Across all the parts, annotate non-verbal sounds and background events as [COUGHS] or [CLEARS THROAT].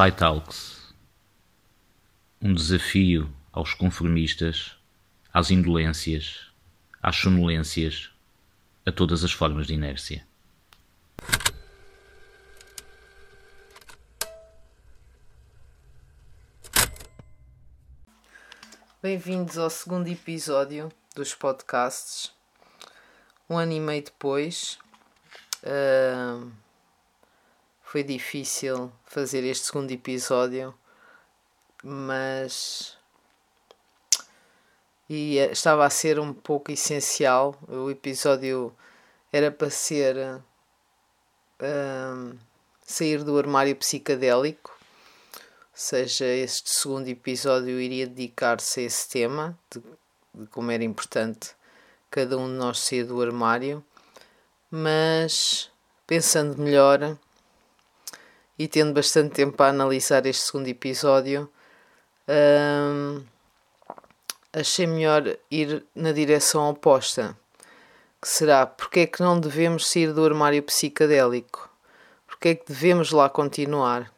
Psytalks. Um desafio aos conformistas, às indolências, às sonolências, a todas as formas de inércia. Bem-vindos ao segundo episódio dos podcasts. Um ano e meio depois, uh, foi difícil fazer este segundo episódio, mas e eh, estava a ser um pouco essencial. O episódio era para ser uh, sair do armário psicadélico, ou seja, este segundo episódio iria dedicar-se a esse tema de, de como era importante cada um de nós sair do armário, mas pensando melhor e tendo bastante tempo para analisar este segundo episódio, hum, achei melhor ir na direção oposta. Que será porque é que não devemos sair do armário psicadélico? Porque é que devemos lá continuar?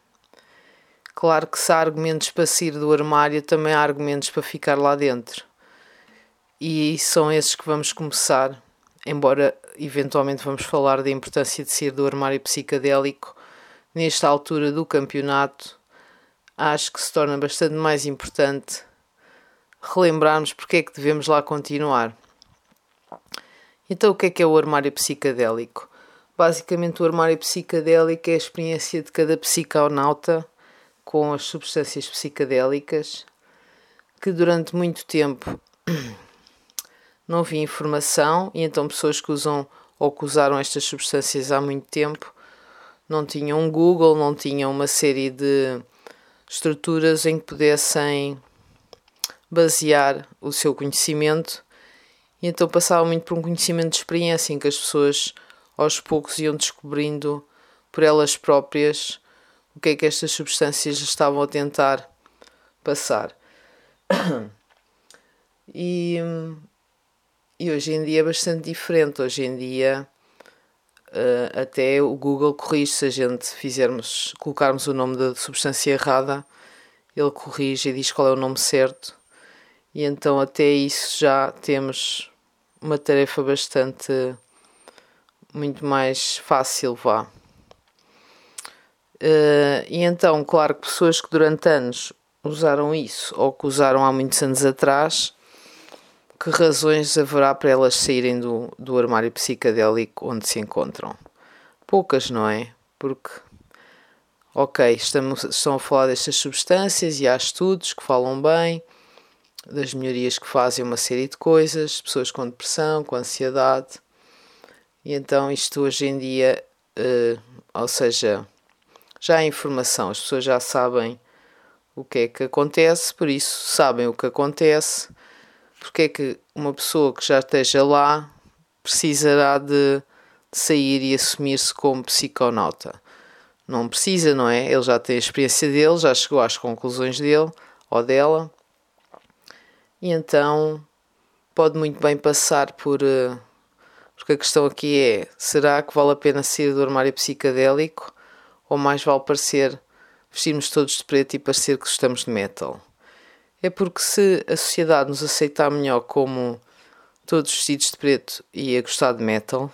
Claro que se há argumentos para sair do armário, também há argumentos para ficar lá dentro. E são esses que vamos começar, embora eventualmente vamos falar da importância de sair do armário psicadélico nesta altura do campeonato, acho que se torna bastante mais importante relembrarmos porque é que devemos lá continuar. Então, o que é que é o armário psicadélico? Basicamente, o armário psicadélico é a experiência de cada psiconauta com as substâncias psicadélicas que durante muito tempo [CLEARS THROAT] não havia informação e então pessoas que usam ou que usaram estas substâncias há muito tempo não tinham um Google, não tinham uma série de estruturas em que pudessem basear o seu conhecimento e então passava muito por um conhecimento de experiência em que as pessoas aos poucos iam descobrindo por elas próprias o que é que estas substâncias estavam a tentar passar. [COUGHS] E, e hoje em dia é bastante diferente. Hoje em dia Uh, até o Google corrige se a gente fizermos, colocarmos o nome da substância errada, ele corrige e diz qual é o nome certo. E então até isso já temos uma tarefa bastante muito mais fácil, vá. Uh, e então, claro que pessoas que durante anos usaram isso ou que usaram há muitos anos atrás que razões haverá para elas saírem do, do armário psicadélico onde se encontram? Poucas, não é? Porque, ok, estamos, estão a falar destas substâncias e há estudos que falam bem das melhorias que fazem uma série de coisas, pessoas com depressão, com ansiedade, e então isto hoje em dia, uh, ou seja, já há informação, as pessoas já sabem o que é que acontece, por isso sabem o que acontece porque é que uma pessoa que já esteja lá precisará de, sair e assumir-se como psiconauta? Não precisa, não é? Ele já tem a experiência dele, já chegou às conclusões dele ou dela, e então pode muito bem passar por. Eh, porque a questão aqui é: será que vale a pena sair do armário psicadélico ou mais vale parecer vestirmos todos de preto e parecer que estamos de metal? É porque se a sociedade nos aceitar melhor como todos vestidos de preto e a gostar de metal,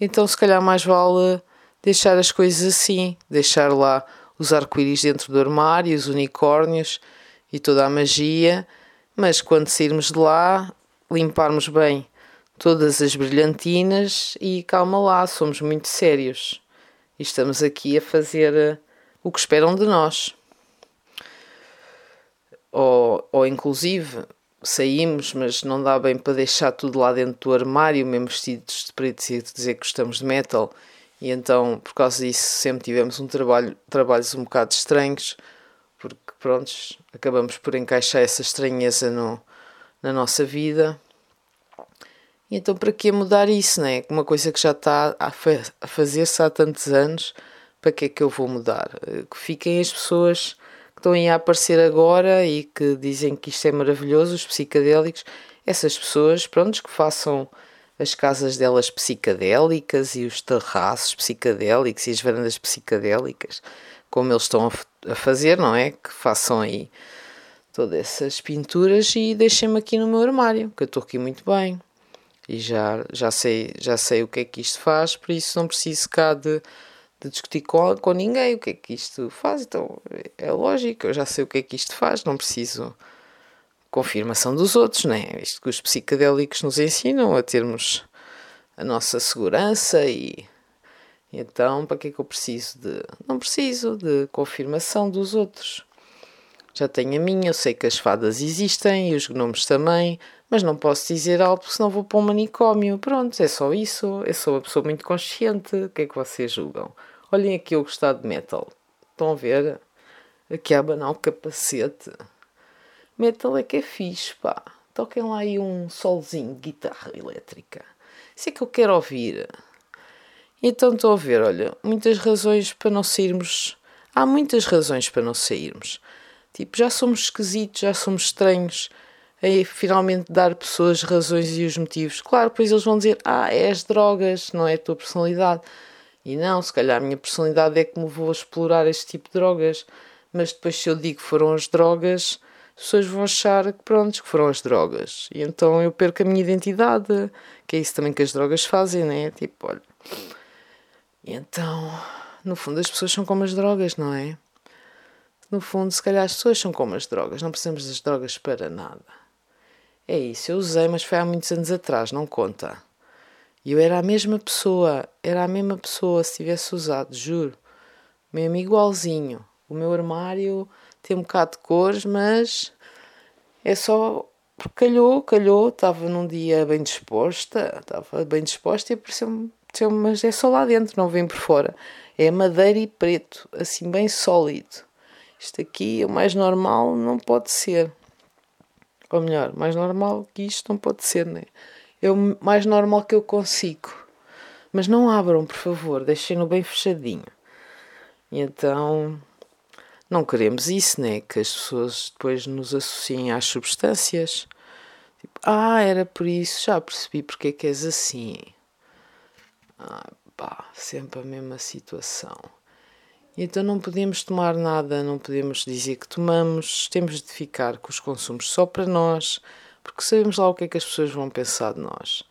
então se calhar mais vale deixar as coisas assim, deixar lá os arco-íris dentro do armário, os unicórnios e toda a magia, mas quando sairmos de lá, limparmos bem todas as brilhantinas e calma lá, somos muito sérios. E estamos aqui a fazer eh, o que esperam de nós ou, ou inclusive saímos, mas não dá bem para deixar tudo lá dentro do armário, mesmo vestidos de preto e dizer que gostamos de metal. E então, por causa disso, sempre tivemos um trabalho, trabalhos um bocado estranhos, porque prontos, acabamos por encaixar essa estranheza no, na nossa vida. E então, para que mudar isso, né? Uma coisa que já está a, fa a fazer-se há tantos anos, para que é que eu vou mudar? Que fiquem as pessoas estão a aparecer agora e que dizem que isto é maravilhoso, os psicadélicos, essas pessoas, pronto, que façam as casas delas psicadélicas e os terraços psicadélicos e as varandas psicadélicas, como eles estão a fazer, não é? Que façam aí todas essas pinturas e deixem-me aqui no meu armário, que eu estou aqui muito bem. E já, já, sei, já sei o que é que isto faz, por isso não preciso cá de, de discutir com, com ninguém o que é que isto faz. Então é lógico, eu já sei o que é que isto faz, não preciso confirmação dos outros, né? Isto que os psicadélicos nos ensinam a termos a nossa segurança e então para que é que eu preciso de. Não preciso de confirmação dos outros. Já tenho a minha, eu sei que as fadas existem e os gnomos também, mas não posso dizer algo senão vou para um manicômio. Pronto, é só isso. Eu sou uma pessoa muito consciente. O que é que vocês julgam? Olhem aqui o gostado de metal. Estão a ver? Aqui a abanar o capacete. Metal é que é fixe, pá. Toquem lá aí um solzinho de guitarra elétrica. Isso é que eu quero ouvir. Então estou a ver, olha, muitas razões para não sairmos. Há muitas razões para não sairmos. Tipo, já somos esquisitos, já somos estranhos. Aí finalmente dar pessoas razões e os motivos. Claro, depois eles vão dizer: Ah, é as drogas, não é a tua personalidade. E não, se calhar a minha personalidade é que me vou explorar este tipo de drogas. Mas depois, se eu digo que foram as drogas, as pessoas vão achar que pronto, que foram as drogas. E então eu perco a minha identidade, que é isso também que as drogas fazem, né? Tipo, olha. E então, no fundo, as pessoas são como as drogas, não é? No fundo, se calhar as pessoas são como as drogas, não precisamos das drogas para nada. É isso, eu usei, mas foi há muitos anos atrás, não conta. E eu era a mesma pessoa, era a mesma pessoa se tivesse usado, juro. Mesmo igualzinho. O meu armário tem um bocado de cores, mas é só porque calhou, calhou, estava num dia bem disposta, estava bem disposta e apareceu-me, mas é só lá dentro, não vem por fora. É madeira e preto, assim bem sólido. Isto aqui, o mais normal, não pode ser. Ou melhor, mais normal que isto não pode ser, né? É o mais normal que eu consigo. Mas não abram, por favor, deixem-no bem fechadinho. E então, não queremos isso, né? Que as pessoas depois nos associem às substâncias. Tipo, ah, era por isso, já percebi porque é que és assim. Ah, pá, sempre a mesma situação. Então não podemos tomar nada, não podemos dizer que tomamos, temos de ficar com os consumos só para nós, porque sabemos lá o que é que as pessoas vão pensar de nós.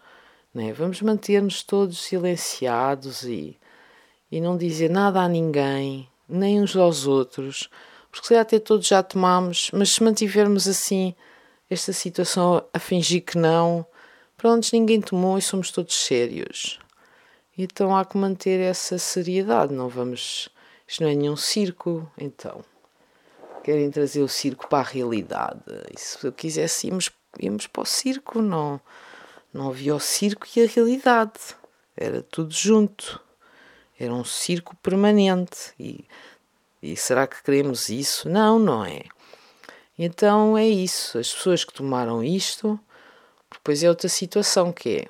Né? Vamos manter-nos todos silenciados e, e não dizer nada a ninguém, nem uns aos outros, porque se até todos já tomamos, mas se mantivermos assim esta situação a fingir que não, pronto, ninguém tomou e somos todos sérios. Então há que manter essa seriedade, não vamos isto não é nenhum circo, então. Querem trazer o circo para a realidade. E se eu quisesse, íamos, íamos para o circo, não. Não havia o circo e a realidade. Era tudo junto. Era um circo permanente. E, e será que queremos isso? Não, não é. Então é isso. As pessoas que tomaram isto, depois é outra situação que é.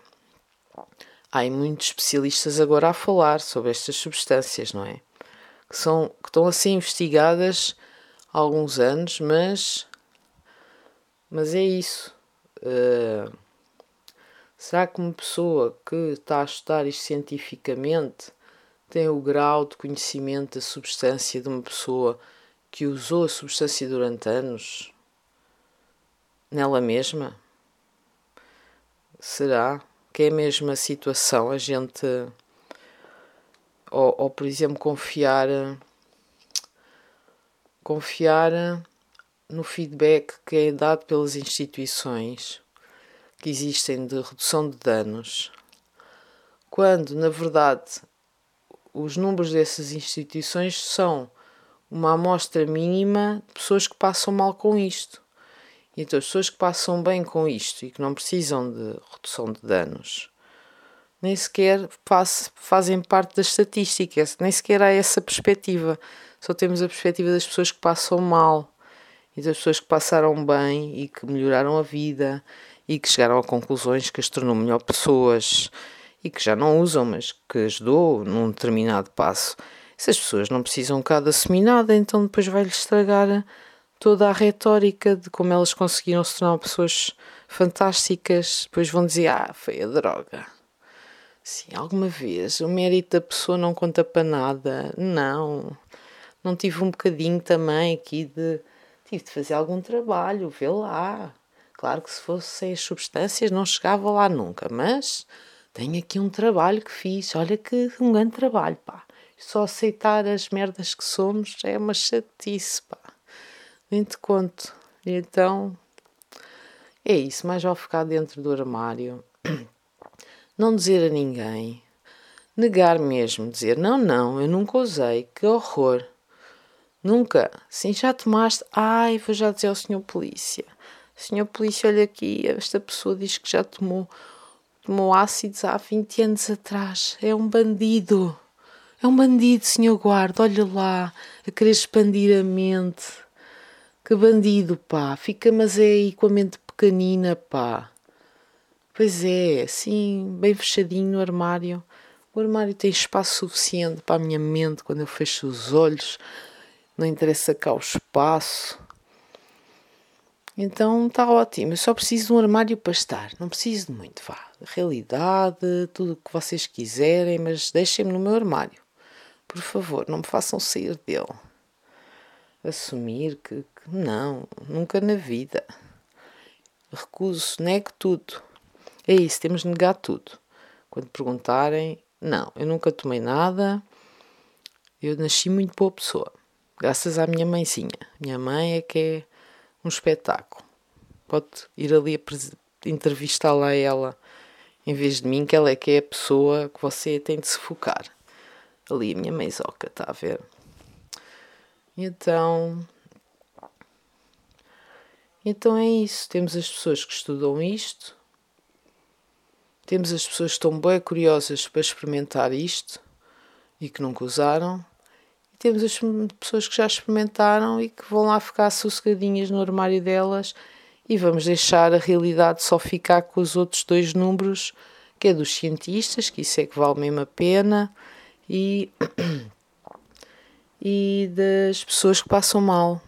Há muitos especialistas agora a falar sobre estas substâncias, não é? Que, são, que estão a ser investigadas há alguns anos, mas, mas é isso. Uh, será que uma pessoa que está a estudar isto cientificamente tem o grau de conhecimento da substância de uma pessoa que usou a substância durante anos nela mesma? Será que é a mesma situação? A gente ou, ou por exemplo confiar confiar no feedback que é dado pelas instituições que existem de redução de danos, quando na verdade os números dessas instituições são uma amostra mínima de pessoas que passam mal com isto. Então as pessoas que passam bem com isto e que não precisam de redução de danos nem sequer faz, fazem parte da estatística, nem sequer há essa perspectiva. Só temos a perspectiva das pessoas que passam mal e das pessoas que passaram bem e que melhoraram a vida e que chegaram a conclusões que as tornou melhor pessoas e que já não usam, mas que ajudou num determinado passo. Essas pessoas não precisam cá de assumir nada, então depois vai-lhes estragar toda a retórica de como elas conseguiram se tornar pessoas fantásticas. Depois vão dizer: Ah, foi a droga. Sim, alguma vez o mérito da pessoa não conta para nada. Não. Não tive um bocadinho também aqui de. Tive de fazer algum trabalho, vê lá. Claro que se fossem as substâncias não chegava lá nunca, mas tenho aqui um trabalho que fiz. Olha que um grande trabalho, pá. Só aceitar as merdas que somos é uma chatice, pá. Nem te conto. Então, é isso. Mais vale ficar dentro do armário. Não dizer a ninguém. Negar mesmo. Dizer, não, não, eu nunca usei. Que horror. Nunca. Sim, já tomaste. Ai, vou já dizer ao senhor polícia. Senhor polícia, olha aqui, esta pessoa diz que já tomou, tomou ácidos há 20 anos atrás. É um bandido. É um bandido, senhor guarda, olha lá, a querer expandir a mente. Que bandido, pá. Fica, mas é aí com a mente pequenina, pá. Pois é, assim, bem fechadinho no armário. O armário tem espaço suficiente para a minha mente quando eu fecho os olhos. Não interessa cá o espaço. Então está ótimo. Eu só preciso de um armário para estar. Não preciso de muito, vá. Realidade, tudo o que vocês quiserem, mas deixem-me no meu armário. Por favor, não me façam sair dele. Assumir que, que não, nunca na vida. Recuso, nego tudo. É isso, temos de negar tudo. Quando perguntarem, não, eu nunca tomei nada. Eu nasci muito boa pessoa. Graças à minha mãezinha. Minha mãe é que é um espetáculo. Pode ir ali entrevistá-la a ela em vez de mim, que ela é que é a pessoa que você tem de se focar. Ali a minha mãezoca, está a ver? Então. Então é isso. Temos as pessoas que estudam isto, temos as pessoas que estão bem curiosas para experimentar isto e que nunca usaram, temos as pessoas que já experimentaram e que vão lá ficar sossegadinhas no armário delas e vamos deixar a realidade só ficar com os outros dois números, que é dos cientistas, que isso é que vale mesmo a pena, e, [COUGHS] e das pessoas que passam mal.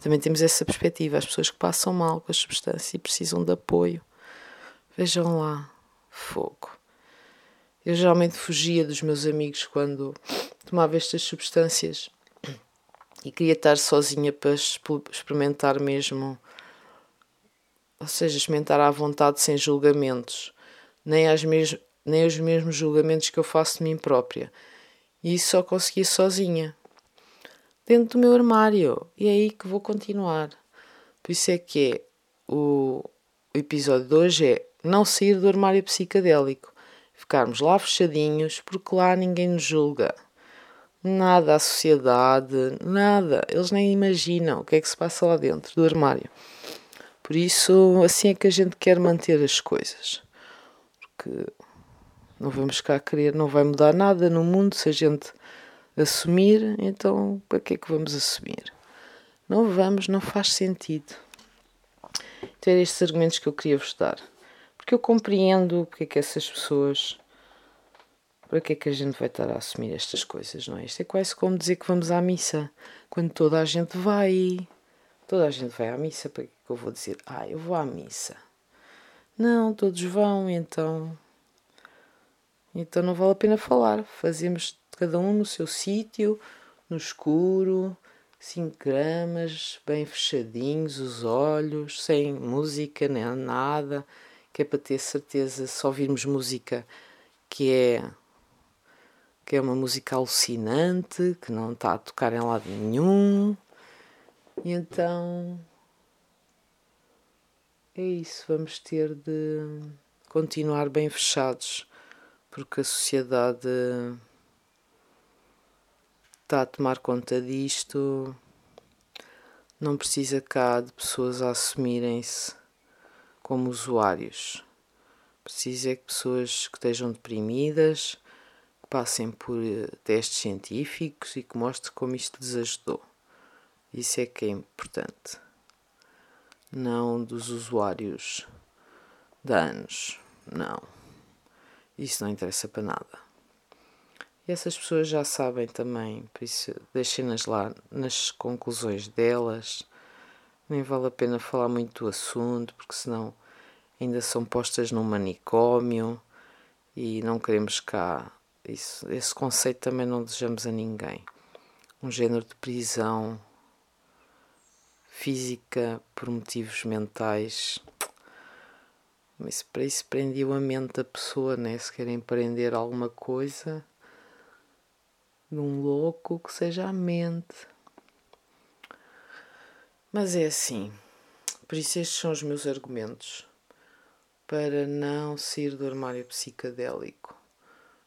Também temos essa perspectiva, as pessoas que passam mal com a substância e precisam de apoio. Vejam lá, fogo. Eu geralmente fugia dos meus amigos quando tomava estas substâncias e queria estar sozinha para experimentar mesmo, ou seja, experimentar à vontade sem julgamentos, nem, as mes nem os mesmos julgamentos que eu faço de mim própria. E isso só conseguia sozinha, dentro do meu armário. E é aí que vou continuar. Por isso é que é, o, o episódio de hoje é não sair do armário psicadélico, ficarmos lá fechadinhos, porque lá ninguém nos julga nada à sociedade, nada. Eles nem imaginam o que é que se passa lá dentro do armário. Por isso, assim é que a gente quer manter as coisas. Porque não vamos cá querer, não vai mudar nada no mundo se a gente assumir, então para que é que vamos assumir? Não vamos, não faz sentido. Então, estes argumentos que eu queria vos dar. Porque eu compreendo porque é que essas pessoas para que é que a gente vai estar a assumir estas coisas, não é? Isto é quase como dizer que vamos à missa, quando toda a gente vai. Toda a gente vai à missa, para que, é eu vou dizer, ah, eu vou à missa? Não, todos vão, então. Então não vale a pena falar. Fazemos cada um no seu sítio, no escuro, 5 gramas, bem fechadinhos os olhos, sem música nem nada, que é para ter certeza, se ouvirmos música que é que é uma música alucinante, que não está a tocar em lado nenhum. E então é isso, vamos ter de continuar bem fechados, porque a sociedade está a tomar conta disto. Não precisa cá de pessoas a assumirem-se como usuários. Precisa é que pessoas que estejam deprimidas passem por eh, testes científicos e que mostrem como isto lhes ajudou. Isso é que é importante. Não dos usuários de anos. Não. Isso não interessa para nada. E essas pessoas já sabem também, por isso deixem-nas lá nas conclusões delas. Nem vale a pena falar muito do assunto, porque senão ainda são postas num manicômio e não queremos cá isso, esse conceito também não desejamos a ninguém. um género de prisão física por motivos mentais. Mas para isso prendiu a mente da pessoa, né? Se querem prender alguma coisa de um louco, que seja a mente. Mas é assim. Por isso estes são os meus argumentos para não sair do armário psicadélico,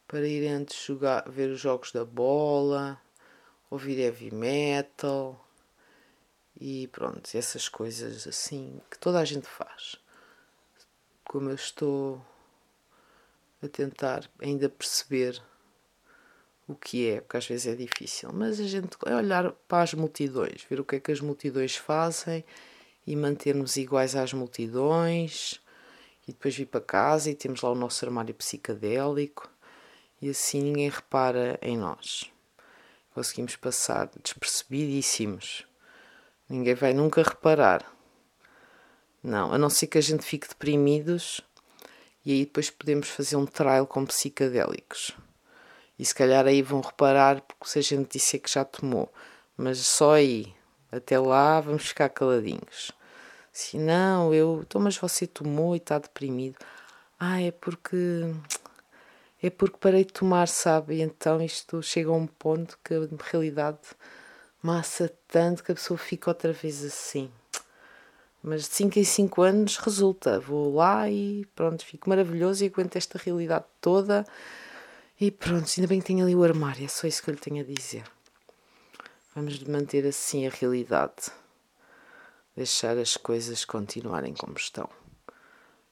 para ir antes jogar, ver os jogos da bola, ouvir heavy metal e pronto, essas coisas assim que toda a gente faz. Como eu estou a tentar ainda perceber o que é, porque às vezes é difícil, mas a gente é olhar para as multidões, ver o que é que as multidões fazem e manter-nos iguais às multidões e depois vir para casa e temos lá o nosso armário psicadélico e assim ninguém repara em nós. Conseguimos passar despercebidíssimos. Ninguém vai nunca reparar. Não, a não ser que a gente fique deprimidos e aí depois podemos fazer um trial com psicadélicos. E se calhar aí vão reparar porque se a gente disser que já tomou. Mas só aí, até lá, vamos ficar caladinhos. Se não, eu. Então, mas você tomou e está deprimido. Ah, é porque. É porque parei de tomar, sabe? E então isto chega a um ponto que, na realidade, massa tanto que a pessoa fica outra vez assim. Mas de 5 em 5 anos resulta. Vou lá e pronto, fico maravilhoso e aguento esta realidade toda. E pronto, ainda bem que tenho ali o armário, é só isso que eu lhe tenho a dizer. Vamos manter assim a realidade. Deixar as coisas continuarem como estão.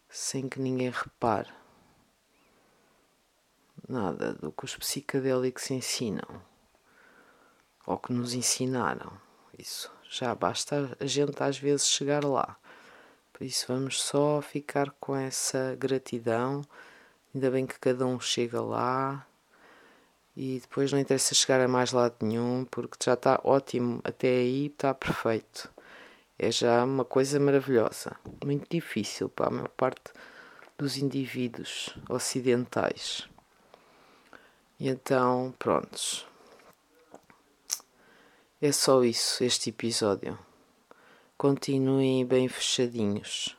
Sem que ninguém repare nada do que os psicadélicos ensinam. Ou que nos ensinaram. Isso. Já basta a gente às vezes chegar lá. Por isso vamos só ficar com essa gratidão Ainda bem que cada um chega lá e depois não interessa chegar a mais lado nenhum porque já está ótimo, até aí está perfeito. É já uma coisa maravilhosa, muito difícil para a maior parte dos indivíduos ocidentais. E então, prontos. É só isso, este episódio. Continuem bem fechadinhos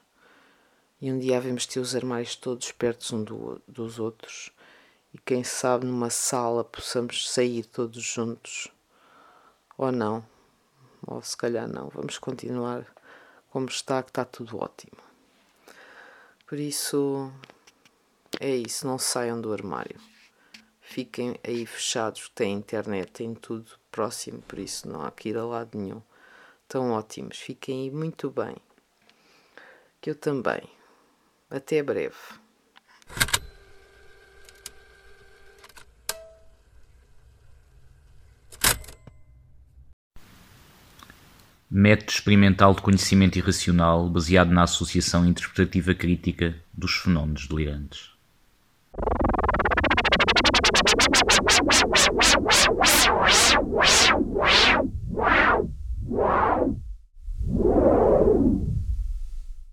e um dia vamos ter os armários todos perto um do, dos outros e quem sabe numa sala possamos sair todos juntos ou não, ou se calhar não, vamos continuar como está, que está tudo ótimo. Por isso é isso, não saiam do armário. Fiquem aí fechados, têm internet, têm tudo próximo, por isso não há que ir a lado nenhum. Estão ótimos, fiquem aí muito bem. Que eu também. Até breve. Método experimental de conhecimento irracional baseado na associação interpretativa crítica dos fenómenos delirantes.